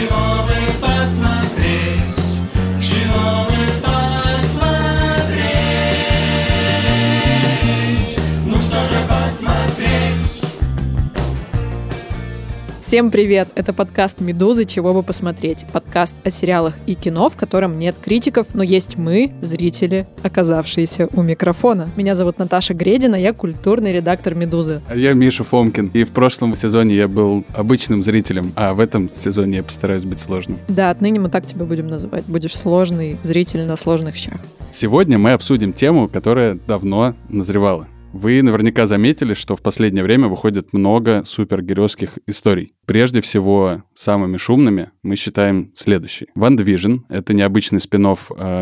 Чего бы Всем привет! Это подкаст «Медузы. Чего бы посмотреть?» Подкаст о сериалах и кино, в котором нет критиков, но есть мы, зрители, оказавшиеся у микрофона. Меня зовут Наташа Гредина, я культурный редактор «Медузы». А Я Миша Фомкин, и в прошлом сезоне я был обычным зрителем, а в этом сезоне я постараюсь быть сложным. Да, отныне мы так тебя будем называть. Будешь сложный зритель на сложных щах. Сегодня мы обсудим тему, которая давно назревала. Вы наверняка заметили, что в последнее время выходит много супергеройских историй. Прежде всего, самыми шумными мы считаем следующий. Ван Division — это необычный спин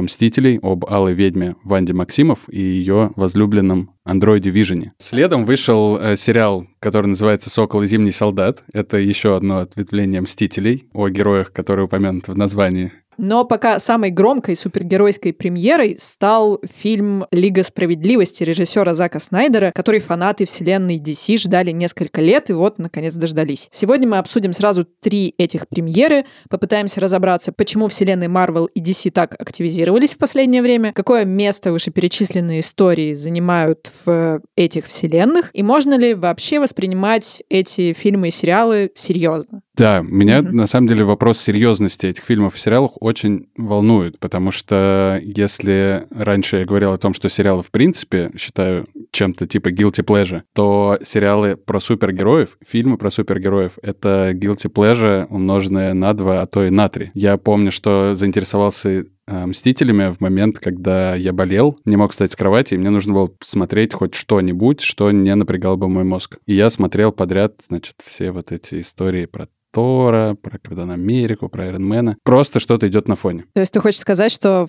«Мстителей» об алой ведьме Ванде Максимов и ее возлюбленном андроиде Вижене. Следом вышел э, сериал, который называется «Сокол и зимний солдат». Это еще одно ответвление «Мстителей» о героях, которые упомянуты в названии. Но пока самой громкой супергеройской премьерой стал фильм «Лига справедливости» режиссера Зака Снайдера, который фанаты вселенной DC ждали несколько лет и вот, наконец, дождались. Сегодня мы обсудим сразу три этих премьеры, попытаемся разобраться, почему вселенные Marvel и DC так активизировались в последнее время, какое место вышеперечисленные истории занимают в этих вселенных, и можно ли вообще воспринимать эти фильмы и сериалы серьезно. Да, меня Мгм. на самом деле вопрос серьезности этих фильмов и сериалов очень волнует, потому что если раньше я говорил о том, что сериалы в принципе считаю чем-то типа guilty pleasure, то сериалы про супергероев, фильмы про супергероев — это guilty pleasure, умноженное на два, а то и на три. Я помню, что заинтересовался «Мстителями» в момент, когда я болел, не мог встать с кровати, и мне нужно было смотреть хоть что-нибудь, что не напрягало бы мой мозг. И я смотрел подряд, значит, все вот эти истории про Тора, про Капитана Америку, про Айронмена. Просто что-то идет на фоне. То есть ты хочешь сказать, что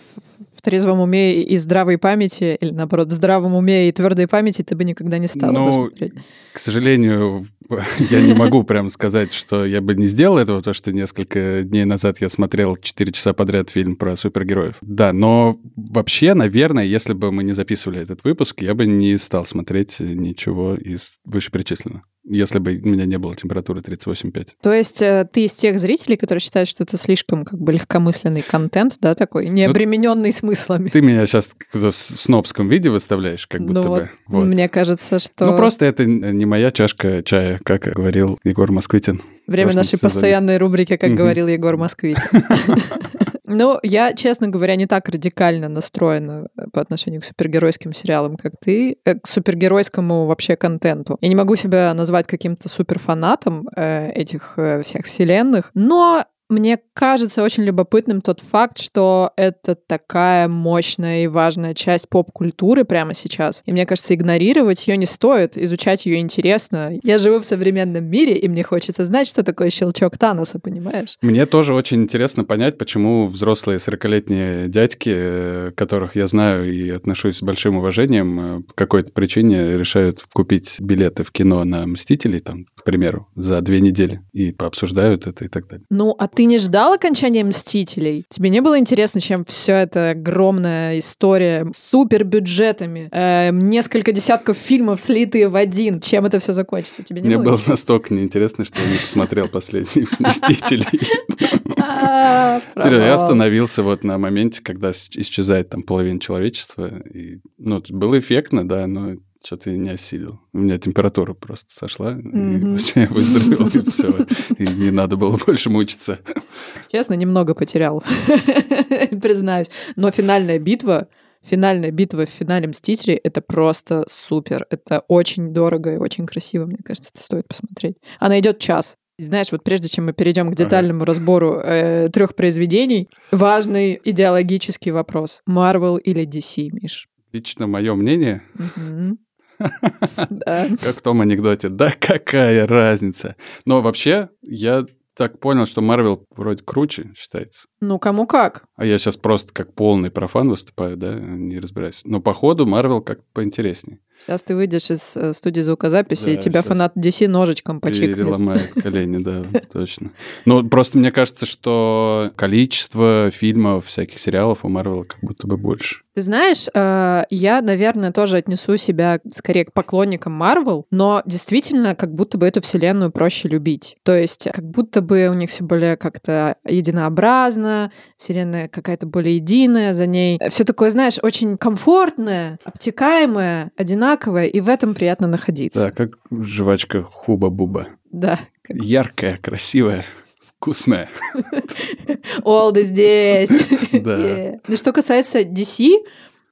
в, трезвом уме и здравой памяти, или наоборот, в здравом уме и твердой памяти ты бы никогда не стал Ну, смотреть? к сожалению, я не могу прям сказать, что я бы не сделал этого, потому что несколько дней назад я смотрел 4 часа подряд фильм про супергероев. Да, но вообще, наверное, если бы мы не записывали этот выпуск, я бы не стал смотреть ничего из вышеперечисленного. Если бы у меня не было температуры 38,5. То есть э, ты из тех зрителей, которые считают, что это слишком как бы легкомысленный контент, да, такой, не Ну, обремененный смыслами. Ты меня сейчас в снобском виде выставляешь, как будто ну бы. Вот. мне кажется, что Ну, просто это не моя чашка чая, как говорил Егор Москвитин. время нашей сезоне. постоянной рубрики, как Мгм. говорил Егор Москвич. Ну, я, честно говоря, не так радикально настроена э, по отношению к супергеройским сериалам, как ты, э, к супергеройскому вообще контенту. Я не могу себя назвать каким-то суперфанатом э, этих э, всех вселенных, но мне кажется очень любопытным тот факт, что это такая мощная и важная часть поп-культуры прямо сейчас. И мне кажется, игнорировать ее не стоит, изучать ее интересно. Я живу в современном мире, и мне хочется знать, что такое щелчок Таноса, понимаешь? Мне тоже очень интересно понять, почему взрослые 40-летние дядьки, э, которых я знаю и отношусь с большим уважением, э, по какой-то причине решают купить билеты в кино на «Мстителей», там, к примеру, за две недели и пообсуждают это и так далее. Ну, а ты не ждал окончания «Мстителей»? Тебе не было интересно, чем все это огромная история с супербюджетами, э, несколько десятков фильмов, слитые в один, чем это все закончится? Тебе не Мне было было настолько неинтересно, что я не посмотрел последний «Мстителей». А, Серьезно, я остановился вот на моменте, когда исчезает там половина человечества. Ну, было эффектно, да, но что-то не осилил. У меня температура просто сошла, и Мгм. я выздоровел, и все. И не надо было больше мучиться. Честно, немного потерял, признаюсь. Но финальная битва, финальная битва в финале «Мстителей» — это просто супер. Это очень дорого и очень красиво, мне кажется, это стоит посмотреть. Она идет час. И Знаешь, вот прежде чем мы перейдем к детальному разбору трех произведений, важный идеологический вопрос. Marvel или DC, Миш? Лично мое мнение, Мгм. Да. как в том анекдоте, да какая разница. Но вообще, я так понял, что Марвел вроде круче считается. Ну, кому как. А я сейчас просто как полный профан выступаю, да, не разбираюсь. Но по ходу Марвел как-то поинтереснее. Сейчас ты выйдешь из э, студии звукозаписи, Да, и тебя фанат DC ножичком почикает. Переломает колени, да, точно. Ну, просто мне кажется, что количество фильмов, всяких сериалов у Марвела как будто бы больше. Ты знаешь, э, я, наверное, тоже отнесу себя скорее к поклонникам Марвел, но действительно, как будто бы эту вселенную проще любить. То есть, как будто бы у них все более как-то единообразно, вселенная какая-то более единая, за ней все такое, знаешь, очень комфортное, обтекаемое, одинаковое, и в этом приятно находиться. Да, как жвачка Hubba Bubba. Да. как Яркая, красивая, вкусная. Олды здесь. Да. Ну, что касается DC,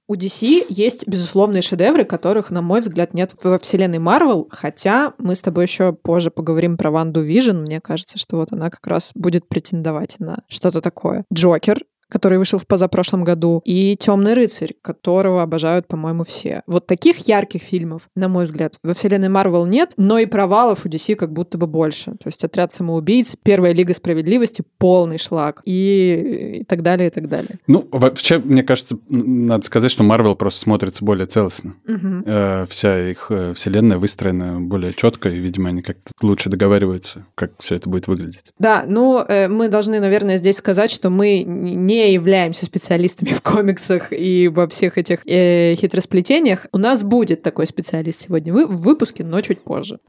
у DC есть безусловные шедевры, которых, на мой взгляд, нет во вселенной Марвел, хотя мы с тобой еще позже поговорим про Ванду Vision. Мне кажется, что вот она как раз будет претендовать на что-то такое. Джокер который вышел в позапрошлом году, и Темный рыцарь, которого обожают, по-моему, все. Вот таких ярких фильмов, на мой взгляд, во вселенной Марвел нет, но и провалов у DC как будто бы больше. То есть отряд самоубийц, первая Лига справедливости, полный шлак и, и так далее, и так далее. Ну, вообще, мне кажется, надо сказать, что Марвел просто смотрится более целостно. Мгм. Э, Вся их э, вселенная выстроена более четко, и, видимо, они как-то лучше договариваются, как все это будет выглядеть. Да, ну, э, мы должны, наверное, здесь сказать, что мы не являемся специалистами в комиксах и во всех этих э, хитросплетениях. У нас будет такой специалист сегодня в выпуске, но чуть позже.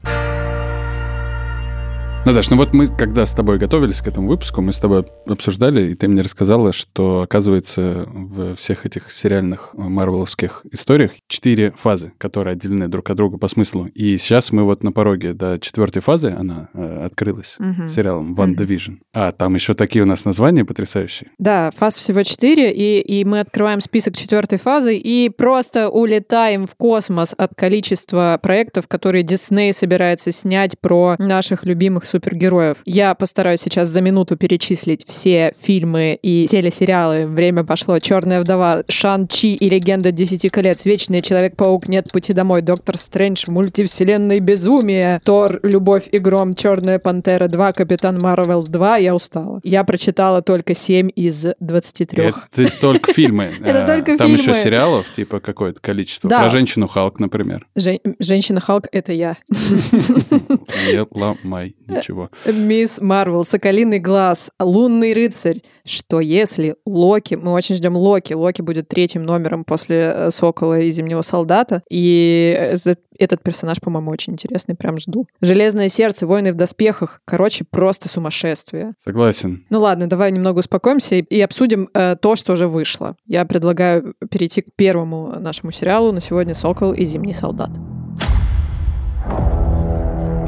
Наташ, ну вот мы, когда с тобой готовились к этому выпуску, мы с тобой обсуждали, и ты мне рассказала, что, оказывается, в всех этих сериальных э, марвеловских историях четыре фазы, которые отделены друг от друга по смыслу. И сейчас мы вот на пороге до четвертой фазы, она э, открылась Мгм. сериалом One Division. А там еще такие у нас названия потрясающие. Да, фаз всего четыре, и, и мы открываем список четвертой фазы и просто улетаем в космос от количества проектов, которые Дисней собирается снять про наших любимых супергероев. Я постараюсь сейчас за минуту перечислить все фильмы и телесериалы. Время пошло. Черная вдова, Шан-Чи и Легенда Десяти колец, Вечный Человек-паук, Нет пути домой, Доктор Стрэндж, Мультивселенной безумие, Тор, Любовь и гром, Черная пантера 2, Капитан Марвел 2. Я устала. Я прочитала только 7 из 23. Это только фильмы. Это А, только Там еще фильмы. сериалов, типа какое-то количество. Про женщину Халк, например. Жен- Женщина Халк — это я. Не ломай ничего. Мисс Марвел, Соколиный глаз, Лунный рыцарь. Что если Локи? Мы очень ждем Локи. Локи будет третьим номером после э, Сокола и Зимнего солдата. И этот, этот персонаж, по-моему, очень интересный. Прям жду. Железное сердце, Войны в доспехах. Короче, просто сумасшествие. Согласен. Ну ладно, давай немного успокоимся и, и обсудим э, то, что уже вышло. Я предлагаю перейти к первому нашему сериалу на сегодня «Сокол и Зимний солдат».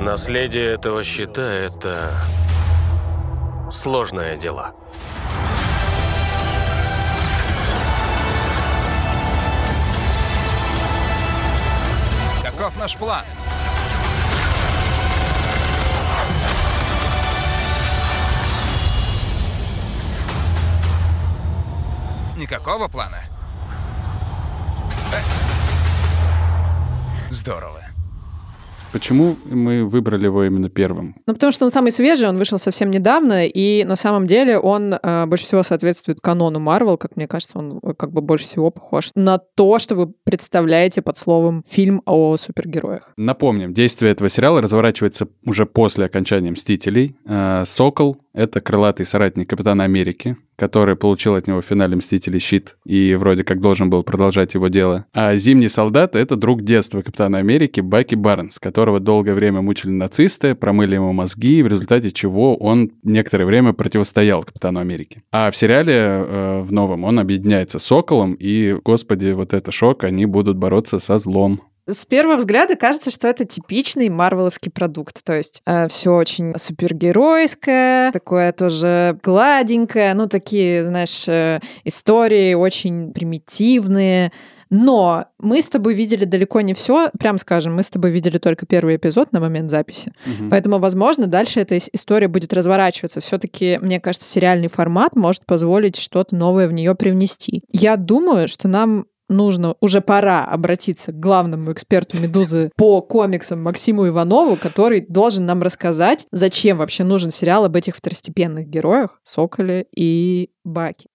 Наследие этого щита — это сложное дело. Каков наш план? Никакого плана? Э. Здорово. Почему мы выбрали его именно первым? Ну, потому что он самый свежий, он вышел совсем недавно, и на самом деле он э, больше всего соответствует канону Марвел, как мне кажется, он э, как бы больше всего похож на то, что вы представляете под словом фильм о супергероях. Напомним, действие этого сериала разворачивается уже после окончания «Мстителей». Э, Сокол — это крылатый соратник Капитана Америки, который получил от него в финале «Мстителей» щит и вроде как должен был продолжать его дело. А Зимний солдат — это друг детства Капитана Америки Баки Барнс, которого долгое время мучили нацисты, промыли ему мозги, в результате чего он некоторое время противостоял Капитану Америки. А в сериале э, в новом он объединяется с Соколом, и, господи, вот это шок, они будут бороться со злом. С первого взгляда кажется, что это типичный марвеловский продукт. То есть все очень супергеройское, такое тоже гладенькое, ну такие, знаешь, э, истории очень примитивные. Но мы с тобой видели далеко не все, прям скажем, мы с тобой видели только первый эпизод на момент записи. Мгм. Поэтому, возможно, дальше эта ис- история будет разворачиваться. Все-таки, мне кажется, сериальный формат может позволить что-то новое в нее привнести. Я думаю, что нам нужно, уже пора обратиться к главному эксперту «Медузы» по комиксам Максиму Иванову, который должен нам рассказать, зачем вообще нужен сериал об этих второстепенных героях Соколе и Баки.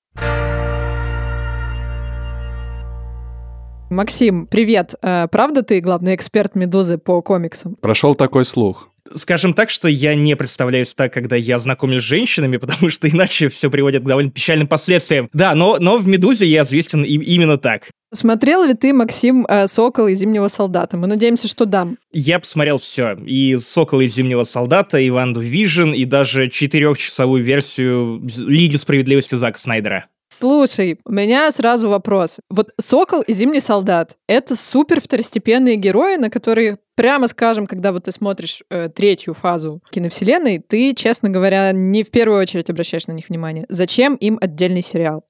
Максим, привет. Э, правда ты главный эксперт «Медузы» по комиксам? Прошел такой слух. Скажем так, что я не представляюсь так, когда я знакомлюсь с женщинами, потому что иначе все приводит к довольно печальным последствиям. Да, но, но в «Медузе» я известен и, именно так. Смотрел ли ты, Максим, э, «Сокол» и «Зимнего солдата»? Мы надеемся, что да. Я посмотрел все. И «Сокол» и «Зимнего солдата», и «Ванду Вижн», и даже четырехчасовую версию «Лиги справедливости» Зака Снайдера. Слушай, у меня сразу вопрос. Вот «Сокол» и «Зимний солдат» — это супер второстепенные герои, на которые, прямо скажем, когда вот ты смотришь э, третью фазу киновселенной, ты, честно говоря, не в первую очередь обращаешь на них внимание. Зачем им отдельный сериал?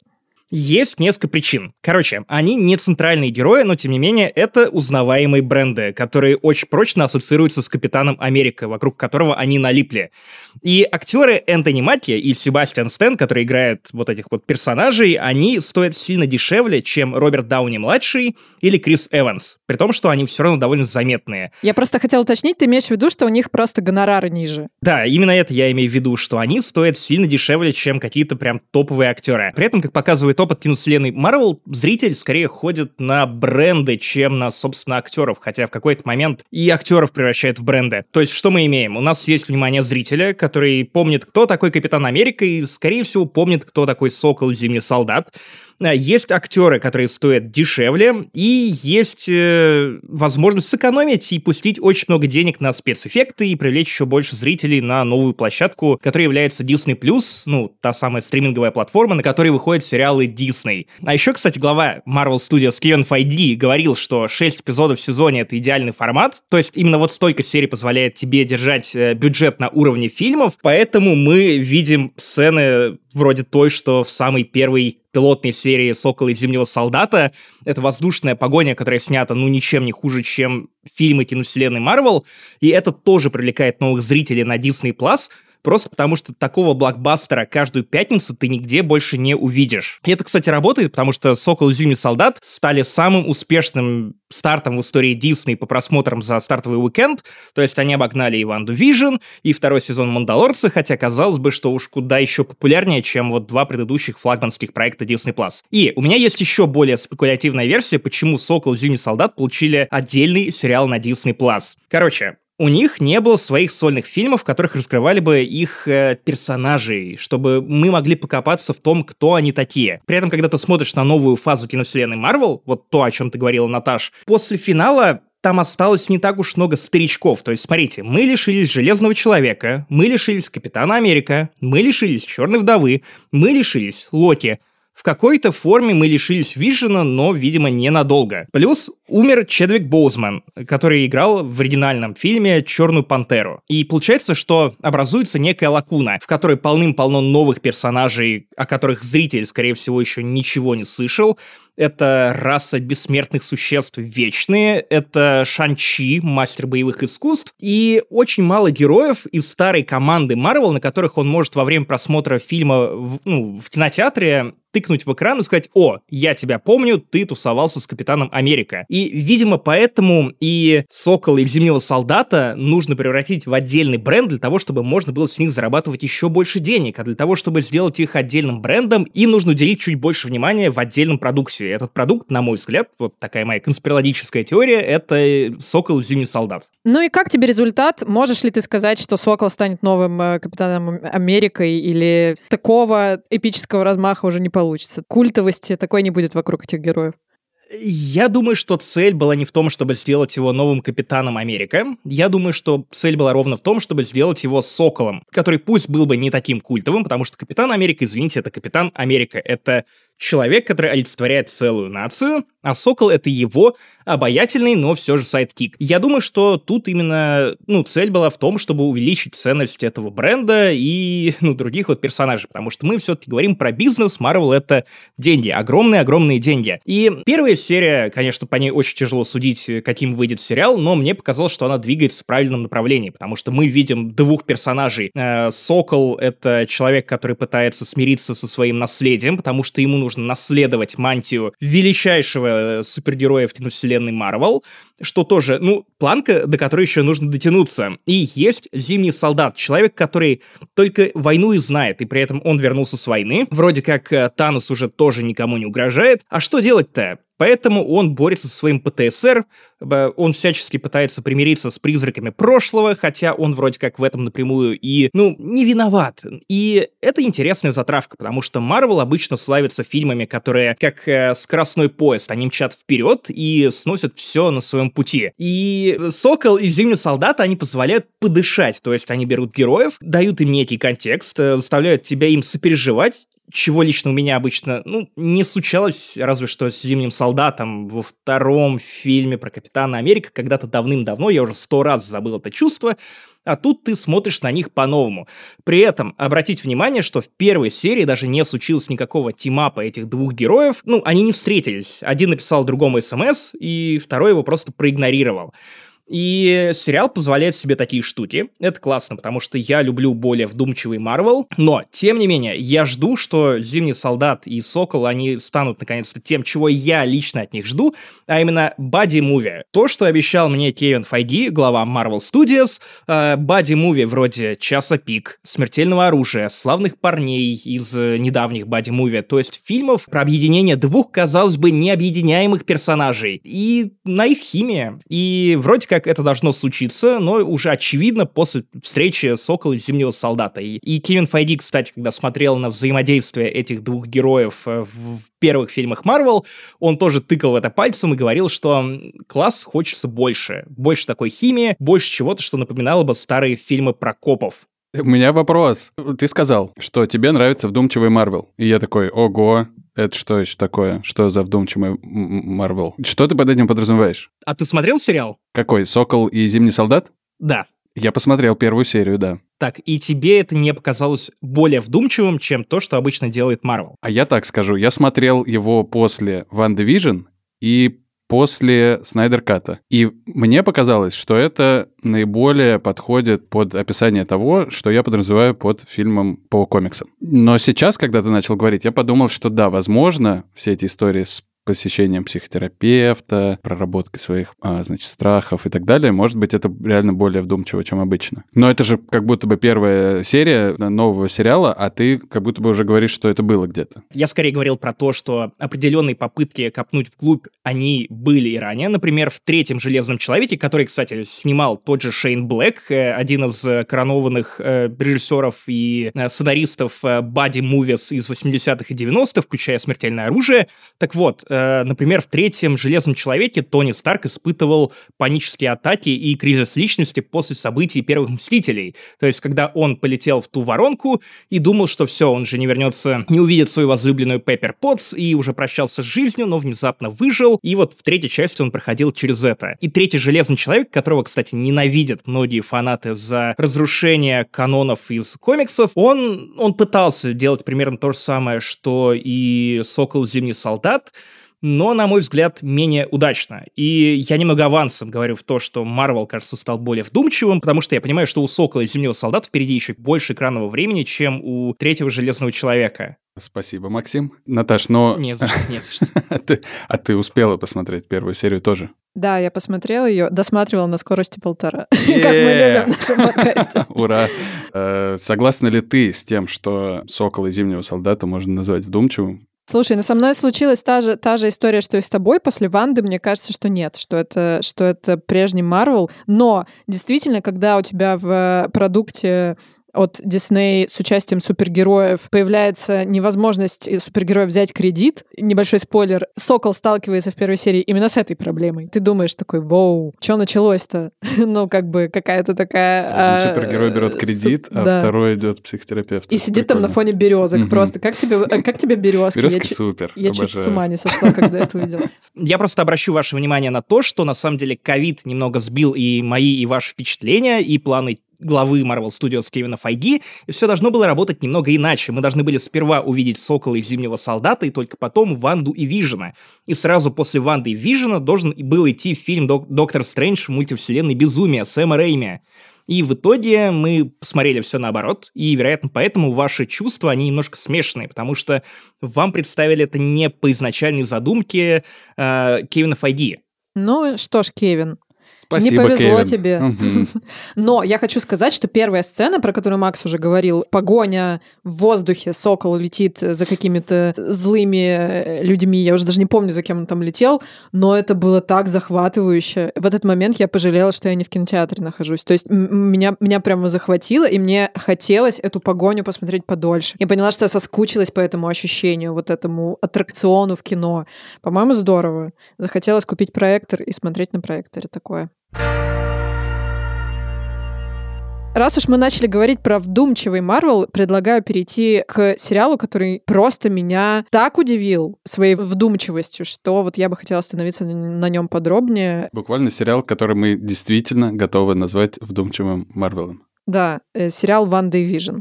Есть несколько причин. Короче, они не центральные герои, но тем не менее это узнаваемые бренды, которые очень прочно ассоциируются с Капитаном Америка, вокруг которого они налипли. И актеры Энтони Матти и Себастьян Стэн, которые играют вот этих вот персонажей, они стоят сильно дешевле, чем Роберт Дауни-младший или Крис Эванс, при том, что они все равно довольно заметные. Я просто хотела уточнить, ты имеешь в виду, что у них просто гонорары ниже? Да, именно это я имею в виду, что они стоят сильно дешевле, чем какие-то прям топовые актеры. При этом, как показывает опыт опыт киновселенной Марвел, зритель скорее ходит на бренды, чем на, собственно, актеров, хотя в какой-то момент и актеров превращает в бренды. То есть, что мы имеем? У нас есть внимание зрителя, который помнит, кто такой Капитан Америка, и, скорее всего, помнит, кто такой Сокол Зимний Солдат. А, есть актеры, которые стоят дешевле, и есть э, возможность сэкономить и пустить очень много денег на спецэффекты и привлечь еще больше зрителей на новую площадку, которая является Disney+, ну, та самая стриминговая платформа, на которой выходят сериалы Disney. А еще, кстати, глава Marvel Studios Кевин Файди говорил, что 6 эпизодов в сезоне — это идеальный формат, то есть именно вот столько серий позволяет тебе держать э, бюджет на уровне фильмов, поэтому мы видим сцены вроде той, что в самой первой пилотной серии «Сокола и Зимнего солдата». Это воздушная погоня, которая снята, ну, ничем не хуже, чем фильмы киновселенной Марвел. И это тоже привлекает новых зрителей на Disney+, просто потому что такого блокбастера каждую пятницу ты нигде больше не увидишь. И это, кстати, работает, потому что «Сокол и Зимний солдат» стали самым успешным стартом в истории Дисней по просмотрам за стартовый уикенд, то есть они обогнали и Ванду Вижн, и второй сезон Мандалорца, хотя казалось бы, что уж куда еще популярнее, чем вот два предыдущих флагманских проекта Disney+. И у меня есть еще более спекулятивная версия, почему «Сокол и Зимний солдат» получили отдельный сериал на Disney+. Короче, у них не было своих сольных фильмов, в которых раскрывали бы их э, персонажей, чтобы мы могли покопаться в том, кто они такие. При этом, когда ты смотришь на новую фазу киновселенной Марвел, вот то, о чем ты говорила, Наташ, после финала там осталось не так уж много старичков. То есть, смотрите, мы лишились Железного Человека, мы лишились Капитана Америка, мы лишились Черной Вдовы, мы лишились Локи. В какой-то форме мы лишились Вижена, но, видимо, ненадолго. Плюс умер Чедвик Боузман, который играл в оригинальном фильме «Черную пантеру». И получается, что образуется некая лакуна, в которой полным-полно новых персонажей, о которых зритель, скорее всего, еще ничего не слышал, это раса бессмертных существ вечные, это Шанчи, мастер боевых искусств, и очень мало героев из старой команды Марвел, на которых он может во время просмотра фильма в, ну, в кинотеатре тыкнуть в экран и сказать, о, я тебя помню, ты тусовался с Капитаном Америка. И, видимо, поэтому и Сокола, и Зимнего Солдата нужно превратить в отдельный бренд для того, чтобы можно было с них зарабатывать еще больше денег. А для того, чтобы сделать их отдельным брендом, им нужно уделить чуть больше внимания в отдельном продукте. Этот продукт, на мой взгляд, вот такая моя конспирологическая теория, это Сокол и Зимний Солдат. Ну и как тебе результат? Можешь ли ты сказать, что Сокол станет новым э, Капитаном Америкой или такого эпического размаха уже не получится? Получится. Культовости такой не будет вокруг этих героев. Я думаю, что цель была не в том, чтобы сделать его новым капитаном Америка. Я думаю, что цель была ровно в том, чтобы сделать его Соколом, который пусть был бы не таким культовым, потому что Капитан Америка, извините, это Капитан Америка. Это человек, который олицетворяет целую нацию, а Сокол — это его обаятельный, но все же sidekick. Я думаю, что тут именно, ну, цель была в том, чтобы увеличить ценность этого бренда и, ну, других вот персонажей, потому что мы все-таки говорим про бизнес, Marvel — это деньги, огромные-огромные деньги. И первая серия, конечно, по ней очень тяжело судить, каким выйдет сериал, но мне показалось, что она двигается в правильном направлении, потому что мы видим двух персонажей. Э, Сокол — это человек, который пытается смириться со своим наследием, потому что ему нужно наследовать мантию величайшего э, супергероя в киновселенной Марвел. Что тоже, ну, планка, до которой еще нужно дотянуться. И есть Зимний солдат, человек, который только войну и знает, и при этом он вернулся с войны. Вроде как э, Танос уже тоже никому не угрожает. А что делать-то? Поэтому он борется со своим ПТСР, он всячески пытается примириться с призраками прошлого, хотя он вроде как в этом напрямую и, ну, не виноват. И это интересная затравка, потому что Марвел обычно славится фильмами, которые как э, скоростной поезд, они мчат вперед и сносят все на своем пути. И Сокол и Зимний солдат, они позволяют подышать, то есть они берут героев, дают им некий контекст, э, заставляют тебя им сопереживать, чего лично у меня обычно, ну, не случалось, разве что с «Зимним солдатом» во втором фильме про Капитана Америка, когда-то давным-давно, я уже сто раз забыл это чувство, а тут ты смотришь на них по-новому. При этом обратить внимание, что в первой серии даже не случилось никакого тимапа этих двух героев, ну, они не встретились. Один написал другому смс, и второй его просто проигнорировал. И сериал позволяет себе такие штуки. Это классно, потому что я люблю более вдумчивый Марвел. Но, тем не менее, я жду, что Зимний солдат и Сокол, они станут наконец-то тем, чего я лично от них жду, а именно бади-муви. То, что обещал мне Кевин Файди, глава Marvel Studios, э, бади-муви вроде «Часа пик», «Смертельного оружия», «Славных парней» из недавних бади-муви, то есть фильмов про объединение двух, казалось бы, необъединяемых персонажей и на их химии. И вроде как как это должно случиться, но уже очевидно после встречи Сокола и Зимнего Солдата. И, и Кевин Файди, кстати, когда смотрел на взаимодействие этих двух героев э, в, первых фильмах Марвел, он тоже тыкал в это пальцем и говорил, что класс хочется больше. Больше такой химии, больше чего-то, что напоминало бы старые фильмы про копов. У меня вопрос. Ты сказал, что тебе нравится вдумчивый Марвел. И я такой, ого, это что еще такое? Что за вдумчивый Марвел? Что ты под этим подразумеваешь? А ты смотрел сериал? Какой? «Сокол и Зимний солдат»? Да. Я посмотрел первую серию, да. Так, и тебе это не показалось более вдумчивым, чем то, что обычно делает Марвел? А я так скажу, я смотрел его после «Ван Division и после Снайдер Ката. И мне показалось, что это наиболее подходит под описание того, что я подразумеваю под фильмом по комиксам. Но сейчас, когда ты начал говорить, я подумал, что да, возможно, все эти истории с посещением психотерапевта, проработкой своих, а, значит, страхов и так далее, может быть, это реально более вдумчиво, чем обычно. Но это же как будто бы первая серия нового сериала, а ты как будто бы уже говоришь, что это было где-то. Я скорее говорил про то, что определенные попытки копнуть вглубь, они были и ранее. Например, в третьем «Железном человеке», который, кстати, снимал тот же Шейн Блэк, э, один из э, коронованных э, режиссеров и э, сценаристов э, Бади Мувис из 80-х и 90-х, включая «Смертельное оружие». Так вот, Э, например, в третьем «Железном человеке» Тони Старк испытывал панические атаки и кризис личности после событий первых «Мстителей». То есть, когда он полетел в ту воронку и думал, что все, он же не вернется, не увидит свою возлюбленную Пеппер Потс и уже прощался с жизнью, но внезапно выжил. И вот в третьей части он проходил через это. И третий «Железный человек», которого, кстати, ненавидят многие фанаты за разрушение канонов из комиксов, он, он пытался делать примерно то же самое, что и «Сокол. Зимний солдат», но, на мой взгляд, менее удачно. И я немного авансом говорю в то, что Марвел, кажется, стал более вдумчивым, потому что я понимаю, что у Сокола и Зимнего Солдата впереди еще больше экранного времени, чем у Третьего Железного Человека. Спасибо, Максим. Наташ, но... Не за что, не за что. а, ты, а ты успела посмотреть первую серию тоже? Да, я посмотрела ее, досматривала на скорости полтора, как мы любим в нашем подкасте. Ура! Э, согласна ли ты с тем, что «Сокол» и «Зимнего солдата» можно назвать вдумчивым? Слушай, ну со мной случилась та же, та же история, что и с тобой. После Ванды мне кажется, что нет, что это, что это прежний Марвел. Но действительно, когда у тебя в продукте от Disney с участием супергероев появляется невозможность супергероя взять кредит. Небольшой спойлер. Сокол сталкивается в первой серии именно с этой проблемой. Ты думаешь такой, вау, что началось-то? ну, как бы какая-то такая... А, супергерой берет кредит, а да. второй идет психотерапевт. И сидит там на фоне березок просто. Как тебе, э, как тебе березки? Березки супер. Я чуть с ума не сошла, когда это увидела. Я просто обращу ваше внимание на то, что на самом деле ковид немного сбил и мои, и ваши впечатления, и планы главы Marvel Studios Кевина Файги, и все должно было работать немного иначе. Мы должны были сперва увидеть Сокола и Зимнего Солдата, и только потом Ванду и Вижена. И сразу после Ванды и Вижена должен был идти фильм Док- «Доктор Стрэндж мультивселенной Безумия» Сэма Рэйми. И в итоге мы посмотрели все наоборот, и, вероятно, поэтому ваши чувства, они немножко смешанные, потому что вам представили это не по изначальной задумке э, Кевина Файди. Ну что ж, Кевин, Спасибо, не повезло Кевин. тебе. Мгм. Но я хочу сказать, что первая сцена, про которую Макс уже говорил, погоня в воздухе, сокол летит за какими-то злыми э, людьми, я уже даже не помню, за кем он там летел, но это было так захватывающе. В этот момент я пожалела, что я не в кинотеатре нахожусь. То есть меня, меня прямо захватило, и мне хотелось эту погоню посмотреть подольше. Я поняла, что я соскучилась по этому ощущению, вот этому аттракциону в кино. По-моему, здорово. Захотелось купить проектор и смотреть на проекторе такое. Раз уж мы начали говорить про вдумчивый Марвел, предлагаю перейти к сериалу, который просто меня так удивил своей вдумчивостью, что вот я бы хотела остановиться на нем подробнее. Буквально сериал, который мы действительно готовы назвать вдумчивым Марвелом. Да, э, сериал «Ванда и Вижн».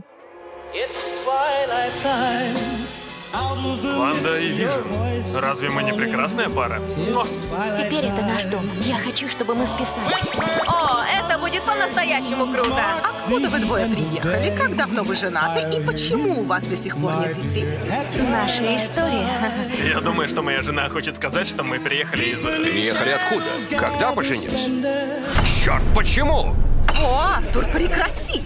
Ванда и Вижн. Разве мы не прекрасная пара? О, Теперь это наш дом. Я хочу, чтобы мы вписались. О, это будет по-настоящему круто! Откуда вы двое приехали? Как давно вы женаты? И почему у вас до сих пор нет детей? Наша история. я думаю, что моя жена хочет сказать, что мы приехали из... Приехали откуда? Когда поженились? Черт, почему? О, Артур, прекрати!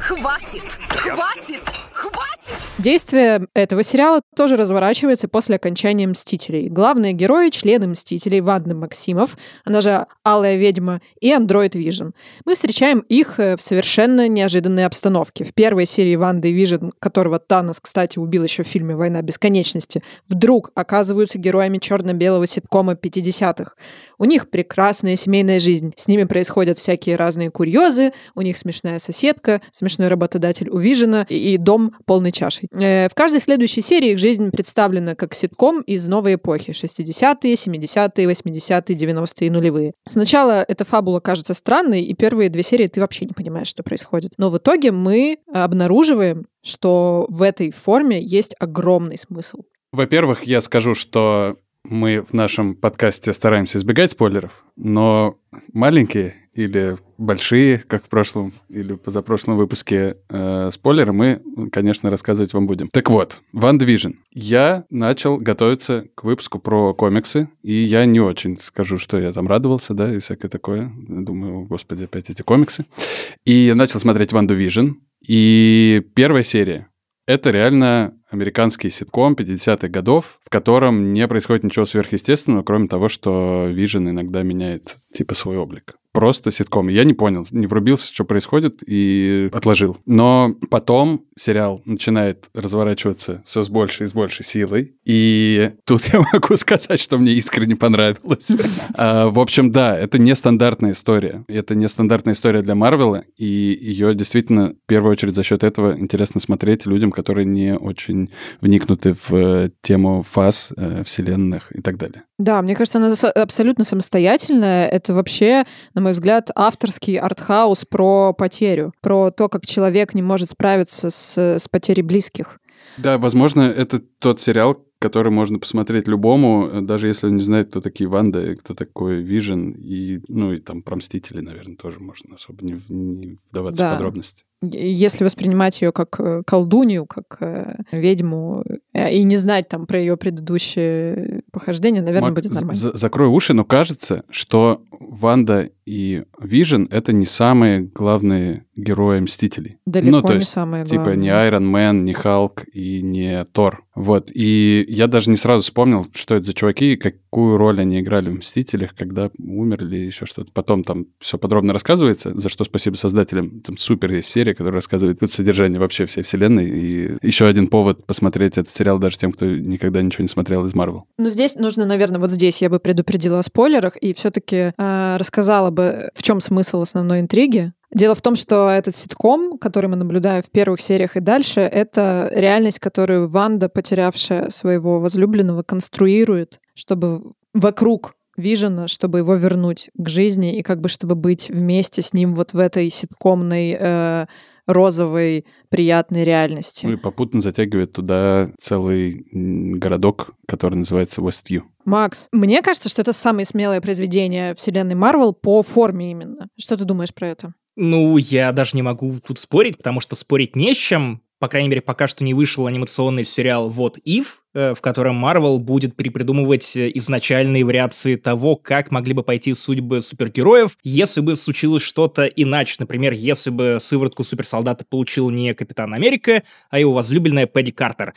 Хватит! Хватит! Хватит! Действие этого сериала тоже разворачивается после окончания «Мстителей». Главные герои — члены «Мстителей» Ванда Максимов, она же Алая Ведьма, и Андроид Вижн. Мы встречаем их э, в совершенно неожиданной обстановке. В первой серии Ванды и Вижн, которого Танос, кстати, убил еще в фильме «Война бесконечности», вдруг оказываются героями черно-белого ситкома 50-х. У них прекрасная семейная жизнь. С ними происходят всякие разные курьезы, у них смешная соседка, смешной работодатель у Вижена и и дом полной чашей. Э, В каждой следующей серии их жизнь представлена как ситком из новой эпохи. 60-е, 70-е, 80-е, 90-е и нулевые. Сначала эта фабула кажется странной, и первые две серии ты вообще не понимаешь, что происходит. Но в итоге мы обнаруживаем, что в этой форме есть огромный смысл. Во-первых, я скажу, что мы в нашем подкасте стараемся избегать спойлеров, но маленькие или большие, как в прошлом или позапрошлом выпуске, э, спойлеры мы, конечно, рассказывать вам будем. Так вот, Ван Division. Я начал готовиться к выпуску про комиксы, и я не очень скажу, что я там радовался, да, и всякое такое. Думаю, «О, господи, опять эти комиксы. И я начал смотреть Ван Division, и первая серия это реально американский ситком 50-х годов, в котором не происходит ничего сверхъестественного, кроме того, что Вижен иногда меняет типа свой облик. Просто ситком. Я не понял, не врубился, что происходит, и отложил. Но потом сериал начинает разворачиваться все с большей и с большей силой. И тут я могу сказать, что мне искренне понравилось. А, В общем, да, это нестандартная история. Это нестандартная история для Марвела, и ее действительно в первую очередь за счет этого интересно смотреть людям, которые не очень вникнуты в э, тему фаз, э, вселенных и так далее. Да, мне кажется, она со- абсолютно самостоятельная. Это вообще, на мой взгляд, авторский артхаус про потерю, про то, как человек не может справиться с, с потерей близких. Да, возможно, это тот сериал, который можно посмотреть любому, э, даже если он не знает, кто такие Ванда, и кто такой Вижен, и, ну, и там про Мстители, наверное, тоже можно особо не, не вдаваться Да. в подробности. Если воспринимать ее как э, колдунью, как э, ведьму, и не знать там про ее предыдущие похождения, наверное, Макс, будет нормально. за- закрой уши, но кажется, что Ванда и Вижен — это не самые главные герои Мстителей. Далеко ну, то не есть, самое Типа не Iron Man, не Халк и не Тор. Вот. И я даже не сразу вспомнил, что это за чуваки и какую роль они играли в «Мстителях», когда умерли еще что-то. Потом там все подробно рассказывается, за что спасибо создателям. Там супер есть серия, которая рассказывает тут содержание вообще всей вселенной. И еще один повод посмотреть этот сериал даже тем, кто никогда ничего не смотрел из Марвел. Ну, здесь нужно, наверное, вот здесь я бы предупредила о спойлерах и все-таки рассказала бы, в чем смысл основной интриги. Дело в том, что этот ситком, который мы наблюдаем в первых сериях и дальше, это реальность, которую Ванда, потерявшая своего возлюбленного, конструирует, чтобы вокруг Вижена, чтобы его вернуть к жизни и как бы чтобы быть вместе с ним вот в этой ситкомной э, розовой приятной реальности. Ну и попутно затягивает туда целый городок, который называется Westview. Макс, мне кажется, что это самое смелое произведение вселенной Марвел по форме именно. Что ты думаешь про это? Ну, я даже не могу тут спорить, потому что спорить не с чем. По крайней мере, пока что не вышел анимационный сериал «Вот Ив», э, в котором Marvel будет перепридумывать э, изначальные вариации того, как могли бы пойти судьбы супергероев, если бы случилось что-то иначе. Например, если бы сыворотку суперсолдата получил не Капитан Америка, а его возлюбленная Пегги Картер.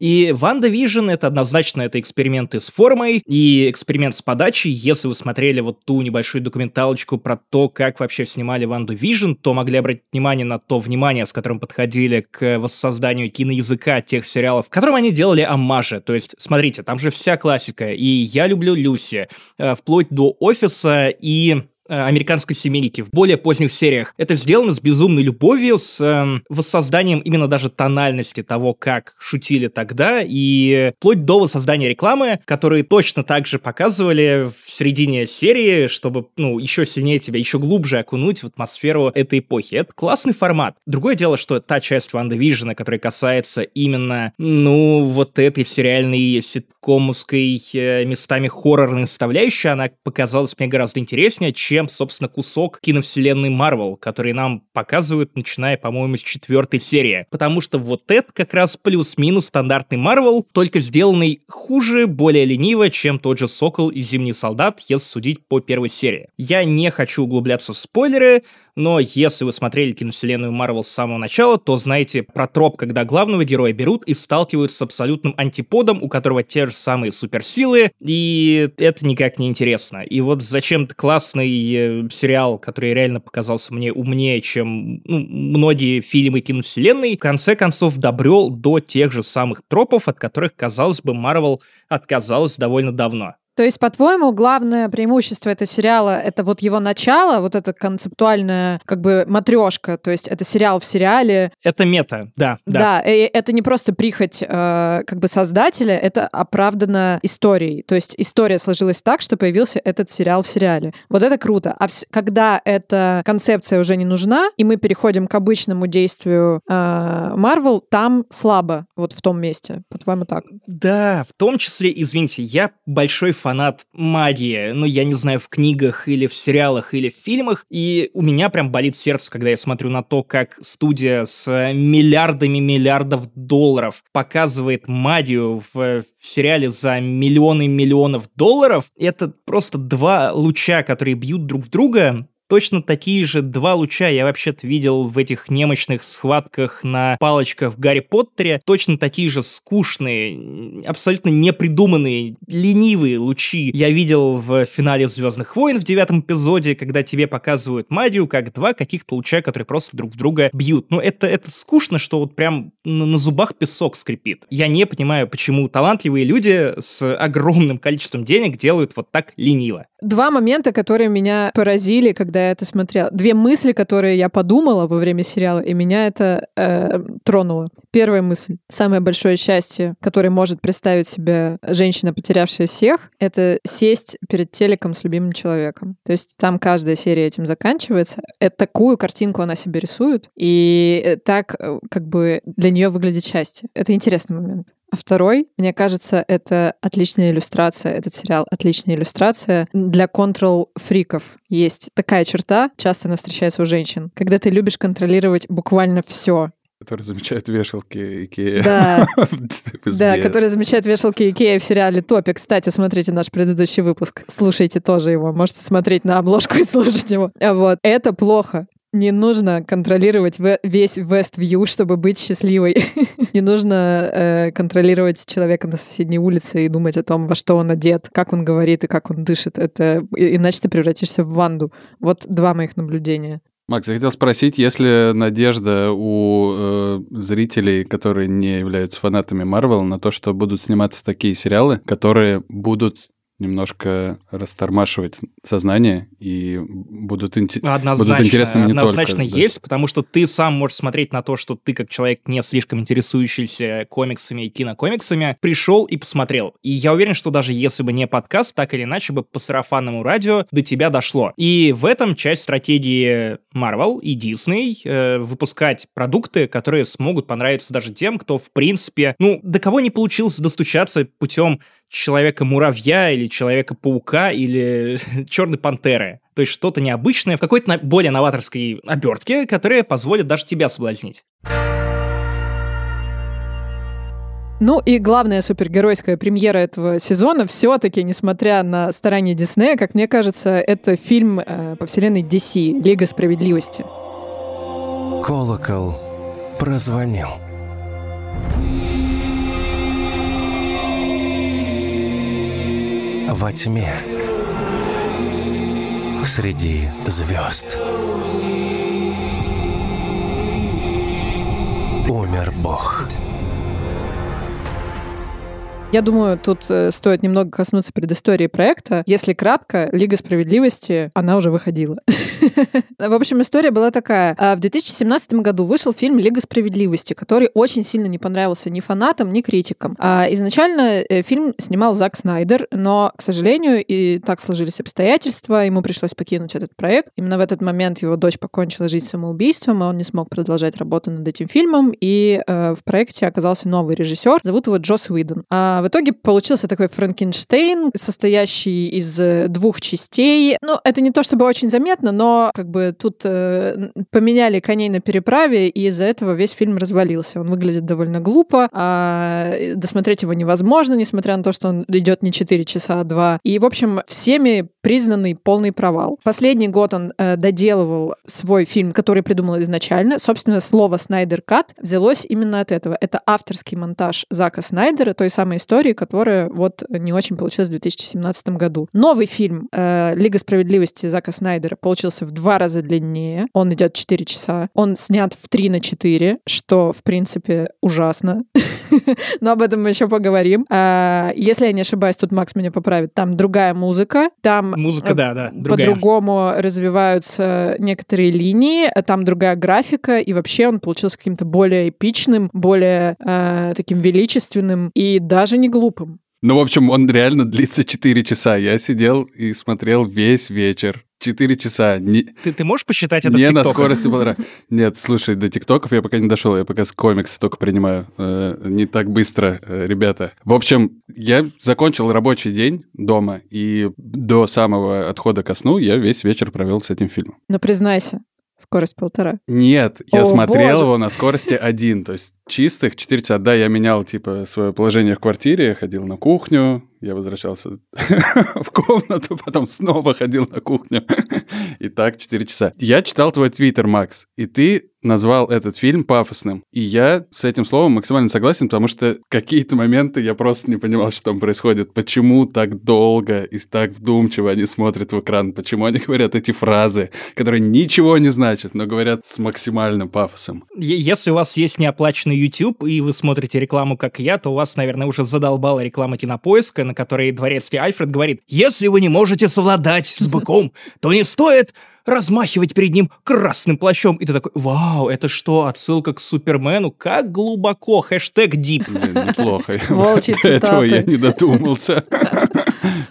И Ванда Вижн это однозначно это эксперименты с формой и эксперимент с подачей. Если вы смотрели вот ту небольшую документалочку про то, как вообще снимали Ванду Вижн, то могли обратить внимание на то внимание, с которым подходили к воссозданию киноязыка тех сериалов, которым они делали оммажи. То есть, смотрите, там же вся классика. И я люблю Люси, э, вплоть до офиса и американской семейки в более поздних сериях. Это сделано с безумной любовью, с э, воссозданием именно даже тональности того, как шутили тогда, и вплоть до воссоздания рекламы, которые точно так же показывали в середине серии, чтобы, ну, еще сильнее тебя, еще глубже окунуть в атмосферу этой эпохи. Это классный формат. Другое дело, что та часть Ванда Вижена, которая касается именно, ну, вот этой сериальной ситкомовской э, местами хоррорной составляющей, она показалась мне гораздо интереснее, чем чем, собственно, кусок киновселенной Марвел, который нам показывают, начиная, по-моему, с четвертой серии. Потому что вот это как раз плюс-минус стандартный Марвел, только сделанный хуже, более лениво, чем тот же Сокол и Зимний Солдат, если судить по первой серии. Я не хочу углубляться в спойлеры, но если вы смотрели киновселенную Марвел с самого начала, то знаете про троп, когда главного героя берут и сталкиваются с абсолютным антиподом, у которого те же самые суперсилы, и это никак не интересно. И вот зачем-то классный э, сериал, который реально показался мне умнее, чем ну, многие фильмы киновселенной, в конце концов добрел до тех же самых тропов, от которых, казалось бы, Марвел отказалась довольно давно. То есть, по-твоему, главное преимущество этого сериала — это вот его начало, вот эта концептуальная как бы матрешка, то есть это сериал в сериале. Это мета, да. Да, да это не просто прихоть э, как бы создателя, это оправдано историей. То есть история сложилась так, что появился этот сериал в сериале. Вот это круто. А в... когда эта концепция уже не нужна, и мы переходим к обычному действию Марвел, э, там слабо вот в том месте. По-твоему так? Да, в том числе, извините, я большой фан фанат магии, ну, я не знаю, в книгах или в сериалах или в фильмах, и у меня прям болит сердце, когда я смотрю на то, как студия с миллиардами миллиардов долларов показывает магию в, в сериале за миллионы миллионов долларов. Это просто два луча, которые бьют друг в друга, Точно такие же два луча я вообще-то видел в этих немощных схватках на палочках в Гарри Поттере. Точно такие же скучные, абсолютно непридуманные, ленивые лучи я видел в финале Звездных войн в девятом эпизоде, когда тебе показывают магию как два каких-то луча, которые просто друг в друга бьют. Но это, это скучно, что вот прям на, на зубах песок скрипит. Я не понимаю, почему талантливые люди с огромным количеством денег делают вот так лениво. Два момента, которые меня поразили, когда я это смотрела. Две мысли, которые я подумала во время сериала, и меня это э, тронуло. Первая мысль. Самое большое счастье, которое может представить себе женщина, потерявшая всех, это сесть перед телеком с любимым человеком. То есть там каждая серия этим заканчивается. Это такую картинку она себе рисует, и так э, как бы для нее выглядит счастье. Это интересный момент. А второй, мне кажется, это отличная иллюстрация, этот сериал отличная иллюстрация для контрол-фриков. Есть такая черта, часто она встречается у женщин, когда ты любишь контролировать буквально все, Которые замечают вешалки Икея. Да, да, которые замечают вешалки Икея в сериале «Топи». Кстати, смотрите наш предыдущий выпуск. Слушайте тоже его. Можете смотреть на обложку и слушать его. Вот. Это плохо. Не нужно контролировать весь Westview, чтобы быть счастливой. Не нужно э, контролировать человека на соседней улице и думать о том, во что он одет, как он говорит и как он дышит. Это иначе ты превратишься в Ванду. Вот два моих наблюдения. Макс, я хотел спросить, если надежда у э, зрителей, которые не являются фанатами Марвел, на то, что будут сниматься такие сериалы, которые будут немножко растормашивать сознание и будут, инте- однозначно, будут интересными не однозначно только. есть, да. потому что ты сам можешь смотреть на то, что ты как человек, не слишком интересующийся комиксами и кинокомиксами, пришел и посмотрел. И я уверен, что даже если бы не подкаст, так или иначе бы по сарафанному радио до тебя дошло. И в этом часть стратегии Marvel и Disney э, выпускать продукты, которые смогут понравиться даже тем, кто в принципе, ну, до кого не получилось достучаться путем Человека-муравья или Человека-паука или Черной пантеры. То есть что-то необычное в какой-то более новаторской обертке, которая позволит даже тебя соблазнить. Ну и главная супергеройская премьера этого сезона все-таки, несмотря на старания Диснея, как мне кажется, это фильм э, по вселенной DC, Лига справедливости. Колокол прозвонил. Во тьме, среди звезд. Умер Бог. Я думаю, тут э, стоит немного коснуться предыстории проекта. Если кратко, Лига справедливости, она уже выходила. В общем, история была такая. А, в 2017 году вышел фильм «Лига справедливости», который очень сильно не понравился ни фанатам, ни критикам. А, изначально э, фильм снимал Зак Снайдер, но, к сожалению, и так сложились обстоятельства, ему пришлось покинуть этот проект. Именно в этот момент его дочь покончила жизнь самоубийством, и он не смог продолжать работу над этим фильмом, и э, в проекте оказался новый режиссер. Зовут его Джос Уидон. А в итоге получился такой Франкенштейн, состоящий из э, двух частей. Ну, это не то чтобы очень заметно, но как бы тут э, поменяли коней на переправе, и из-за этого весь фильм развалился. Он выглядит довольно глупо, а досмотреть его невозможно, несмотря на то, что он идет не 4 часа, а 2. И, в общем, всеми признанный полный провал. Последний год он э, доделывал свой фильм, который придумал изначально. Собственно, слово «Снайдер Кат» взялось именно от этого. Это авторский монтаж Зака Снайдера, той самой истории, истории, которая вот не очень получилась в 2017 году. Новый фильм э, «Лига справедливости» Зака Снайдера получился в два раза длиннее. Он идет 4 часа. Он снят в 3 на 4, что, в принципе, ужасно. Но об этом мы еще поговорим. А, если я не ошибаюсь, тут Макс меня поправит. Там другая музыка. Там музыка, да, да, по-другому развиваются некоторые линии. Там другая графика. И вообще он получился каким-то более эпичным, более э, таким величественным и даже не глупым. Ну, в общем, он реально длится 4 часа. Я сидел и смотрел весь вечер. 4 часа. Не, ты, ты можешь посчитать это Не на скорости полтора. Нет, слушай, до тиктоков я пока не дошел, я пока комиксы только принимаю. Э, не так быстро, э, ребята. В общем, я закончил рабочий день дома, и до самого отхода ко сну я весь вечер провел с этим фильмом. Но признайся, Скорость полтора. Нет, я О, смотрел боже. его на скорости один, то есть чистых 4 часа. Да, я менял, типа, свое положение в квартире, ходил на кухню, я возвращался в комнату, потом снова ходил на кухню. И так 4 часа. Я читал твой твиттер, Макс, и ты назвал этот фильм пафосным. И я с этим словом максимально согласен, потому что какие-то моменты я просто не понимал, что там происходит. Почему так долго и так вдумчиво они смотрят в экран? Почему они говорят эти фразы, которые ничего не значат, но говорят с максимальным пафосом? Если у вас есть неоплаченный YouTube, и вы смотрите рекламу, как я, то у вас, наверное, уже задолбала реклама кинопоиска, на которой дворецкий Альфред говорит, «Если вы не можете совладать с быком, то не стоит размахивать перед ним красным плащом. И ты такой, вау, это что, отсылка к Супермену? Как глубоко, хэштег дип. Неплохо. До этого я не додумался.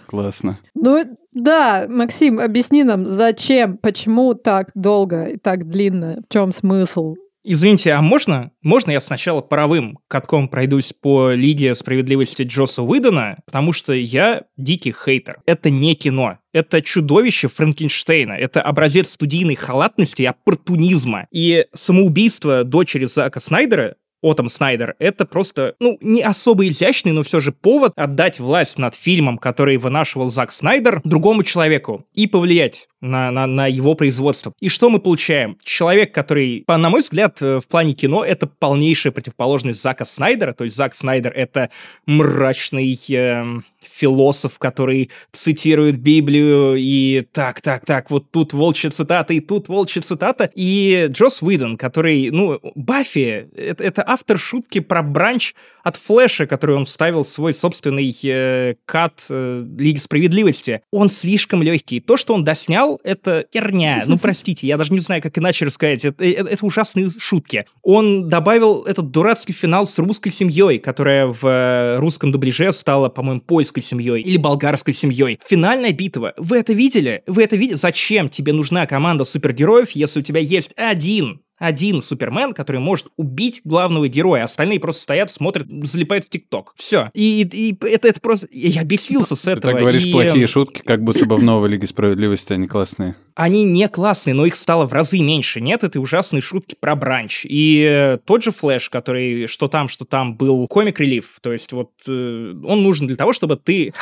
Классно. Ну, да, Максим, объясни нам, зачем, почему так долго и так длинно, в чем смысл? Извините, а можно? Можно я сначала паровым катком пройдусь по Лиге справедливости Джоса Уидона? Потому что я дикий хейтер. Это не кино. Это чудовище Франкенштейна. Это образец студийной халатности и оппортунизма. И самоубийство дочери Зака Снайдера Отом Снайдер, это просто, ну, не особо изящный, но все же повод отдать власть над фильмом, который вынашивал Зак Снайдер, другому человеку и повлиять на, на, на его производство. И что мы получаем? Человек, который, по, на мой взгляд, э, в плане кино, это полнейшая противоположность Зака Снайдера. То есть Зак Снайдер — это мрачный э, философ, который цитирует Библию и так, так, так, вот тут волчья цитата, и тут волчья цитата. И Джос Уидон, который, ну, Баффи, это, это автор шутки про бранч от Флэша, который он вставил в свой собственный э, кат э, Лиги Справедливости. Он слишком легкий. То, что он доснял, сериал — это херня. Ну, простите, я даже не знаю, как иначе рассказать. Это, это, это ужасные шутки. Он добавил этот дурацкий финал с русской семьей, которая в э, русском дубляже стала, по-моему, польской семьей или болгарской семьей. Финальная битва. Вы это видели? Вы это видели? Зачем тебе нужна команда супергероев, если у тебя есть один один Супермен, который может убить главного героя, остальные просто стоят, смотрят, залипают в ТикТок. Все. И, и это, это просто... Я бесился с этого. Ты так говоришь и... плохие шутки, как будто бы в новой Лиге Справедливости они классные. Они не классные, но их стало в разы меньше. Нет этой ужасной шутки про бранч. И э, тот же Флэш, который что там, что там был комик-релив, то есть вот э, он нужен для того, чтобы ты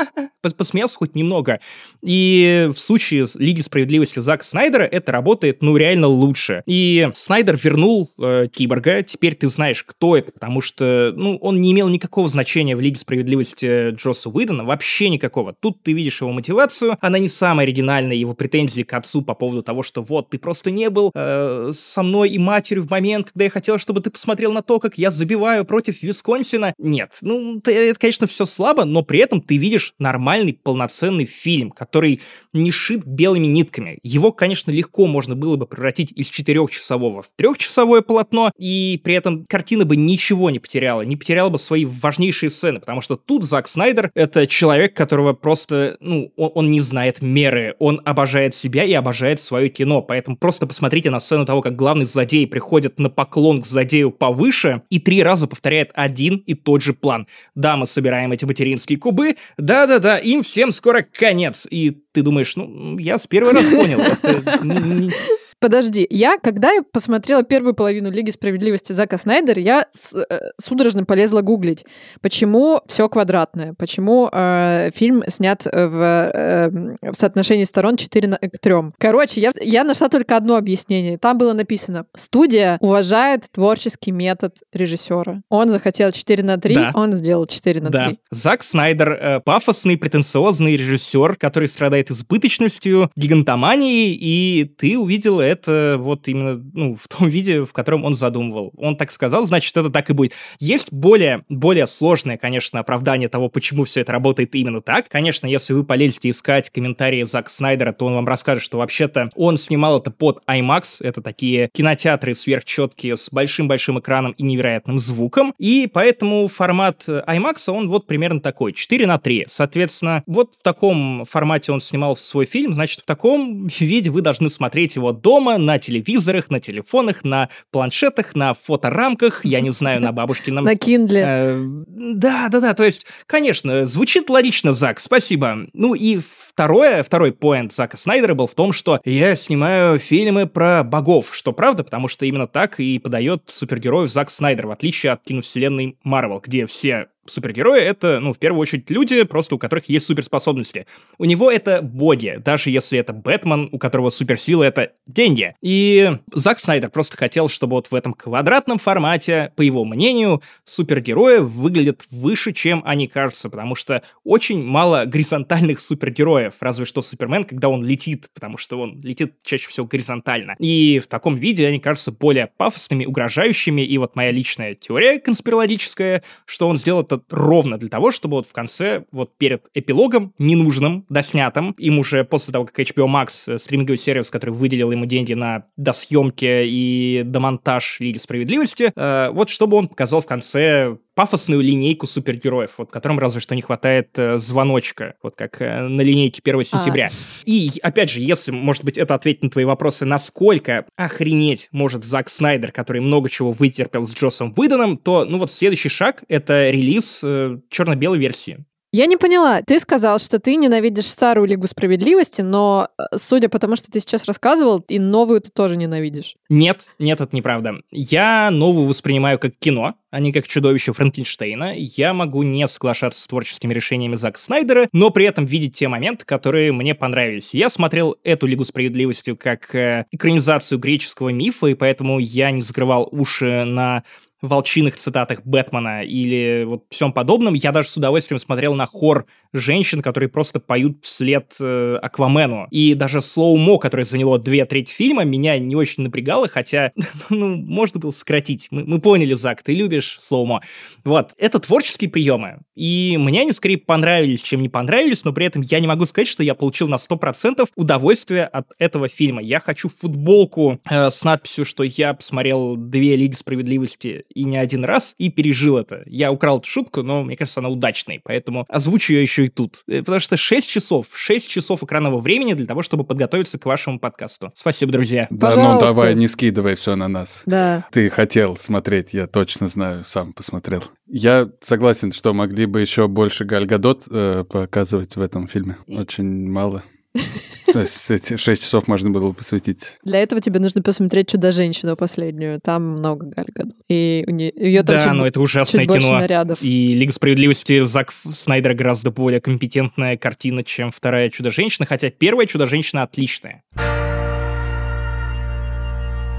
посмеялся хоть немного. И в случае Лиги Справедливости Зака Снайдера это работает, ну, реально лучше. И Снайдер вернул э, Киборга, теперь ты знаешь, кто это, потому что, ну, он не имел никакого значения в Лиге Справедливости Джосса Уидона, вообще никакого. Тут ты видишь его мотивацию, она не самая оригинальная, его претензии к отцу по поводу того, что вот, ты просто не был э, со мной и матерью в момент, когда я хотел, чтобы ты посмотрел на то, как я забиваю против Висконсина. Нет, ну, это, конечно, все слабо, но при этом ты видишь нормальный, полноценный фильм, который не шит белыми нитками. Его, конечно, легко можно было бы превратить из четырехчасового в трехчасовое полотно, и при этом картина бы ничего не потеряла, не потеряла бы свои важнейшие сцены, потому что тут Зак Снайдер — это человек, которого просто, ну, он, он не знает меры, он обожает себя и обожает свое кино, поэтому просто посмотрите на сцену того, как главный злодей приходит на поклон к злодею повыше и три раза повторяет один и тот же план. Да, мы собираем эти материнские кубы, да-да-да, им всем скоро конец. И ты думаешь, ну, я с первого раз понял. Это Подожди, я, когда я посмотрела первую половину Лиги Справедливости Зака Снайдера, я с, э, судорожно полезла гуглить, почему все квадратное, почему э, фильм снят в, э, в соотношении сторон 4 на, к 3. Короче, я, я нашла только одно объяснение. Там было написано, студия уважает творческий метод режиссера. Он захотел 4 на 3, да. он сделал 4 на да. 3. Зак Снайдер э, пафосный, претенциозный режиссер, который страдает избыточностью, гигантоманией, и ты увидел это вот именно ну, в том виде, в котором он задумывал. Он так сказал, значит, это так и будет. Есть более, более сложное, конечно, оправдание того, почему все это работает именно так. Конечно, если вы полезете искать комментарии Зака Снайдера, то он вам расскажет, что вообще-то он снимал это под IMAX. Это такие кинотеатры сверхчеткие с большим-большим экраном и невероятным звуком. И поэтому формат IMAX, он вот примерно такой, 4 на 3. Соответственно, вот в таком формате он снимал свой фильм, значит, в таком виде вы должны смотреть его до дома, на телевизорах, на телефонах, на планшетах, на фоторамках, я не знаю, на бабушкином... На Киндле. Э, да, да, да, то есть, конечно, звучит логично, Зак, спасибо. Ну и второе, второй поинт Зака Снайдера был в том, что я снимаю фильмы про богов, что правда, потому что именно так и подает супергероев Зак Снайдер, в отличие от киновселенной Марвел, где все супергерои — это, ну, в первую очередь люди, просто у которых есть суперспособности. У него это боди, даже если это Бэтмен, у которого суперсила — это деньги. И Зак Снайдер просто хотел, чтобы вот в этом квадратном формате, по его мнению, супергерои выглядят выше, чем они кажутся, потому что очень мало горизонтальных супергероев, разве что Супермен, когда он летит, потому что он летит чаще всего горизонтально. И в таком виде они кажутся более пафосными, угрожающими, и вот моя личная теория конспирологическая, что он сделал это ровно для того, чтобы вот в конце, вот перед эпилогом, ненужным, доснятым, им уже после того, как HBO Max, э, стриминговый сервис, который выделил ему деньги на досъемки и домонтаж Лиги Справедливости, э, вот чтобы он показал в конце пафосную линейку супергероев, вот которым разве что не хватает э, звоночка, вот как э, на линейке 1 сентября. А. И, опять же, если, может быть, это ответит на твои вопросы, насколько охренеть может Зак Снайдер, который много чего вытерпел с Джоссом Уидоном, то, ну вот, следующий шаг — это релиз э, черно-белой версии. Я не поняла. Ты сказал, что ты ненавидишь старую Лигу Справедливости, но, э, судя по тому, что ты сейчас рассказывал, и новую ты тоже ненавидишь. Нет, нет, это неправда. Я новую воспринимаю как кино, а не как чудовище Франкенштейна. Я могу не соглашаться с творческими решениями Зака Снайдера, но при этом видеть те моменты, которые мне понравились. Я смотрел эту Лигу Справедливости как э, экранизацию греческого мифа, и поэтому я не закрывал уши на волчиных цитатах Бэтмена или вот всем подобном. Я даже с удовольствием смотрел на хор женщин, которые просто поют вслед э, Аквамену. И даже slow-mo, которое заняло две трети фильма, меня не очень напрягало, хотя, ну, можно было сократить. Мы, мы поняли, Зак, ты любишь slow-mo. Вот, это творческие приемы. И мне они скорее понравились, чем не понравились, но при этом я не могу сказать, что я получил на 100% удовольствие от этого фильма. Я хочу футболку э, с надписью, что я посмотрел две Лиги Справедливости и не один раз, и пережил это. Я украл эту шутку, но мне кажется, она удачной, поэтому озвучу ее еще и тут. Э, потому что 6 часов, 6 часов экранного времени для того, чтобы подготовиться к вашему подкасту. Спасибо, друзья. Да, ну давай, не скидывай все на нас. Да. Ты хотел смотреть, я точно знаю, сам посмотрел. Я согласен, что могли бы еще больше Галь Гадот э, показывать в этом фильме. Очень мало. То есть эти 6 часов можно было посвятить. Для этого тебе нужно посмотреть «Чудо-женщину» последнюю. Там много Галь Гадот. И у нее, ее там да, чуть, но это ужасное чуть больше кино. нарядов. И Лига справедливости Зак Снайдер гораздо более компетентная картина, чем вторая Чудо-женщина, хотя первая Чудо-женщина отличная.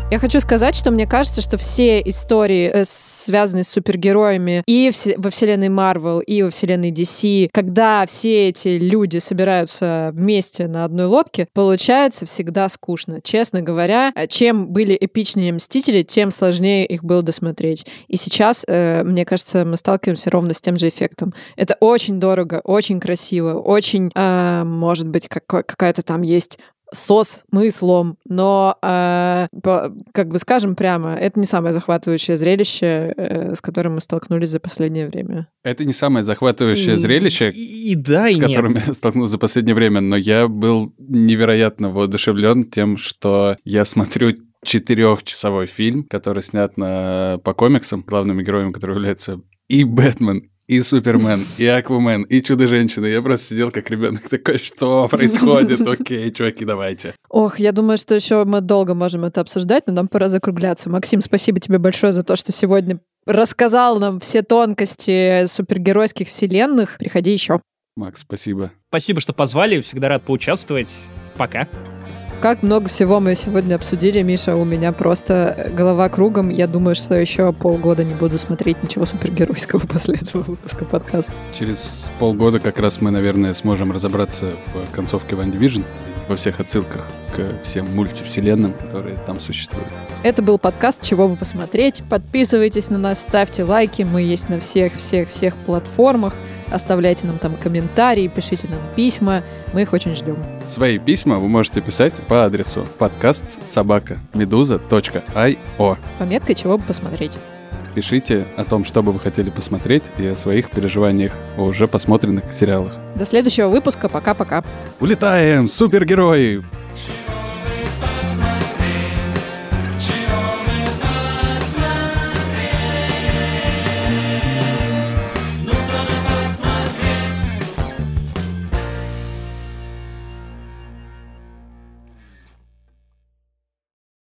Я хочу сказать, что мне кажется, что все истории, э, связанные с супергероями и во вселенной Марвел, и во вселенной DC, когда все эти люди собираются вместе на одной лодке, получается всегда скучно. Честно говоря, э, чем были эпичнее Мстители, тем сложнее их было досмотреть. И сейчас, э, мне кажется, мы сталкиваемся ровно с тем же эффектом. Это очень дорого, очень красиво, очень, э, может быть, какая-то там есть со смыслом, но, э, по- как бы скажем прямо, это не самое захватывающее зрелище, э, с которым мы столкнулись за последнее время. Это не самое захватывающее И- зрелище, И, и да, и с нет. которым я столкнулся за последнее время, но я был невероятно воодушевлен тем, что я смотрю четырехчасовой фильм, который снят на, по комиксам, главными героями которого являются и Бэтмен, и Супермен, и Аквамен, и Чудо-женщина. Я просто сидел как ребенок такой, что происходит? Окей, чуваки, давайте. Ох, я думаю, что еще мы долго можем это обсуждать, но нам пора закругляться. Максим, спасибо тебе большое за то, что сегодня рассказал нам все тонкости супергеройских вселенных. Приходи еще. Макс, спасибо. Спасибо, что позвали, всегда рад поучаствовать. Пока. Как много всего мы сегодня обсудили, Миша, у меня просто голова кругом. Я думаю, что еще полгода не буду смотреть ничего супергеройского после этого выпуска подкаста. Через полгода как раз мы, наверное, сможем разобраться в концовке Ван Division во всех отсылках к всем мультивселенным, которые там существуют. Это был подкаст «Чего бы посмотреть». Подписывайтесь на нас, ставьте лайки. Мы есть на всех-всех-всех платформах. Оставляйте нам там комментарии, пишите нам письма. Мы их очень ждем. Свои письма вы можете писать по адресу подкаст собака медуза.io. Пометкой «Чего бы посмотреть». Пишите о том, что бы вы хотели посмотреть, и о своих переживаниях о уже посмотренных сериалах. До следующего выпуска. Пока-пока. Улетаем, супергерои!